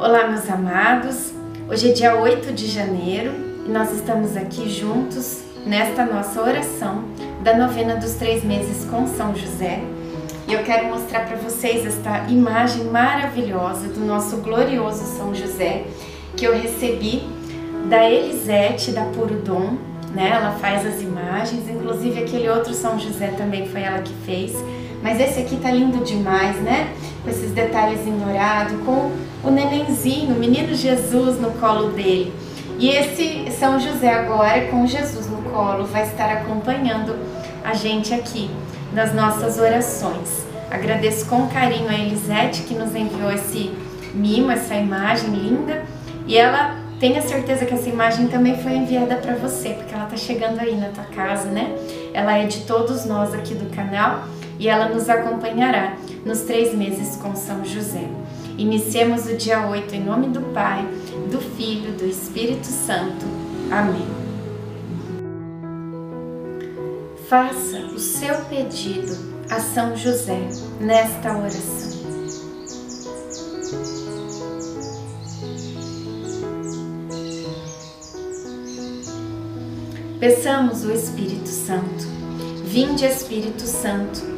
Olá, meus amados. Hoje é dia 8 de janeiro e nós estamos aqui juntos nesta nossa oração da novena dos três meses com São José. E eu quero mostrar para vocês esta imagem maravilhosa do nosso glorioso São José que eu recebi da Elisete da Puro Dom, né? Ela faz as imagens, inclusive aquele outro São José também foi ela que fez. Mas esse aqui tá lindo demais, né? Com esses detalhes em dourado, com o nenenzinho, o menino Jesus no colo dele. E esse São José agora, com Jesus no colo, vai estar acompanhando a gente aqui nas nossas orações. Agradeço com carinho a Elisete que nos enviou esse mimo, essa imagem linda. E ela tenha certeza que essa imagem também foi enviada para você, porque ela tá chegando aí na tua casa, né? Ela é de todos nós aqui do canal e ela nos acompanhará nos três meses com São José. Iniciemos o dia 8 em nome do Pai, do Filho, do Espírito Santo. Amém. Faça o seu pedido a São José nesta oração. Peçamos o Espírito Santo. Vinde, Espírito Santo,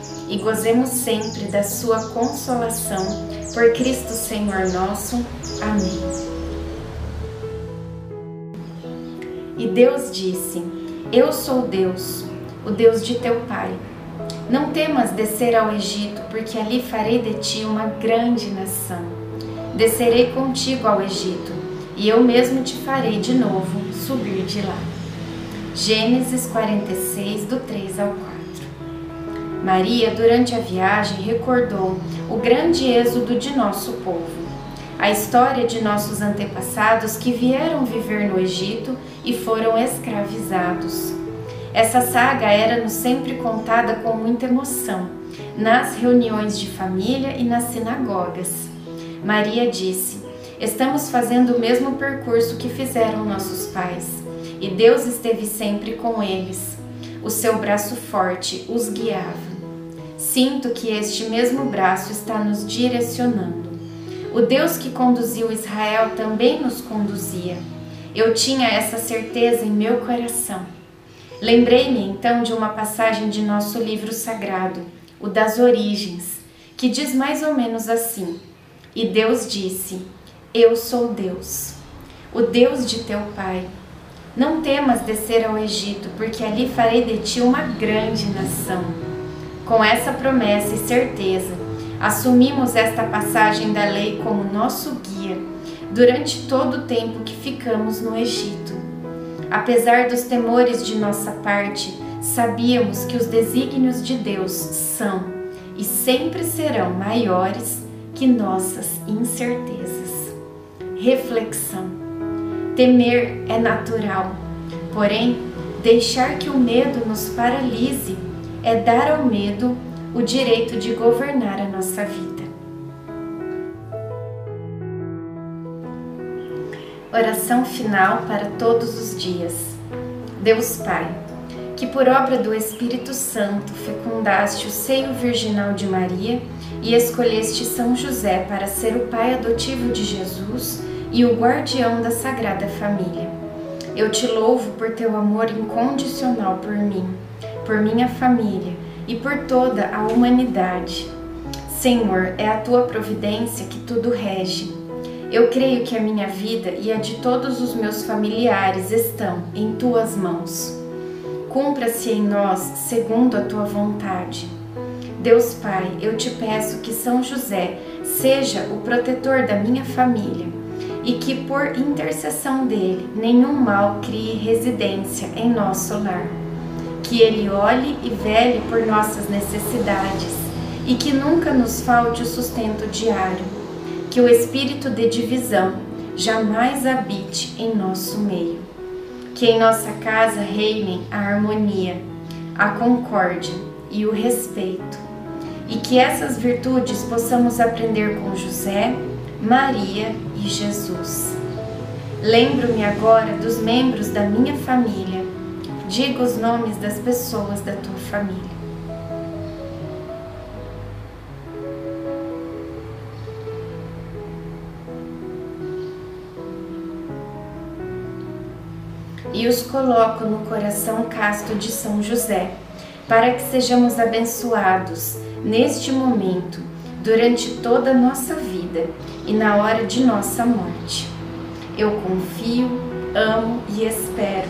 e gozemos sempre da Sua consolação, por Cristo Senhor nosso. Amém. E Deus disse: Eu sou Deus, o Deus de teu pai. Não temas descer ao Egito, porque ali farei de ti uma grande nação. Descerei contigo ao Egito, e eu mesmo te farei de novo subir de lá. Gênesis 46, do 3 ao 4. Maria, durante a viagem, recordou o grande êxodo de nosso povo, a história de nossos antepassados que vieram viver no Egito e foram escravizados. Essa saga era-nos sempre contada com muita emoção, nas reuniões de família e nas sinagogas. Maria disse: Estamos fazendo o mesmo percurso que fizeram nossos pais e Deus esteve sempre com eles. O seu braço forte os guiava. Sinto que este mesmo braço está nos direcionando. O Deus que conduziu Israel também nos conduzia. Eu tinha essa certeza em meu coração. Lembrei-me então de uma passagem de nosso livro sagrado, o das Origens, que diz mais ou menos assim: E Deus disse: Eu sou Deus, o Deus de teu pai não temas descer ao Egito, porque ali farei de ti uma grande nação. Com essa promessa e certeza, assumimos esta passagem da lei como nosso guia durante todo o tempo que ficamos no Egito. Apesar dos temores de nossa parte, sabíamos que os desígnios de Deus são e sempre serão maiores que nossas incertezas. Reflexão Temer é natural, porém, deixar que o medo nos paralise é dar ao medo o direito de governar a nossa vida. Oração final para todos os dias. Deus Pai, que por obra do Espírito Santo fecundaste o seio virginal de Maria e escolheste São José para ser o pai adotivo de Jesus e o guardião da Sagrada Família. Eu te louvo por teu amor incondicional por mim, por minha família e por toda a humanidade. Senhor, é a tua providência que tudo rege. Eu creio que a minha vida e a de todos os meus familiares estão em tuas mãos. Cumpra-se em nós segundo a tua vontade. Deus Pai, eu te peço que São José seja o protetor da minha família e que por intercessão dele nenhum mal crie residência em nosso lar. Que ele olhe e vele por nossas necessidades e que nunca nos falte o sustento diário. Que o espírito de divisão, jamais habite em nosso meio. Que em nossa casa reinem a harmonia, a concórdia e o respeito, e que essas virtudes possamos aprender com José, Maria e Jesus. Lembro-me agora dos membros da minha família. Diga os nomes das pessoas da tua família. e os coloco no coração casto de São José, para que sejamos abençoados neste momento, durante toda a nossa vida e na hora de nossa morte. Eu confio, amo e espero,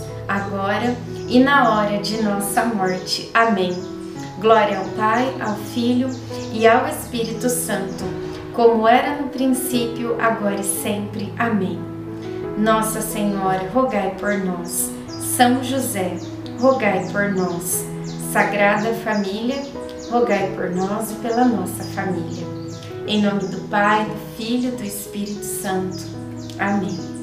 agora e na hora de nossa morte. Amém. Glória ao Pai, ao Filho e ao Espírito Santo, como era no princípio, agora e sempre. Amém. Nossa Senhora, rogai por nós. São José, rogai por nós. Sagrada Família, rogai por nós e pela nossa família. Em nome do Pai, do Filho e do Espírito Santo. Amém.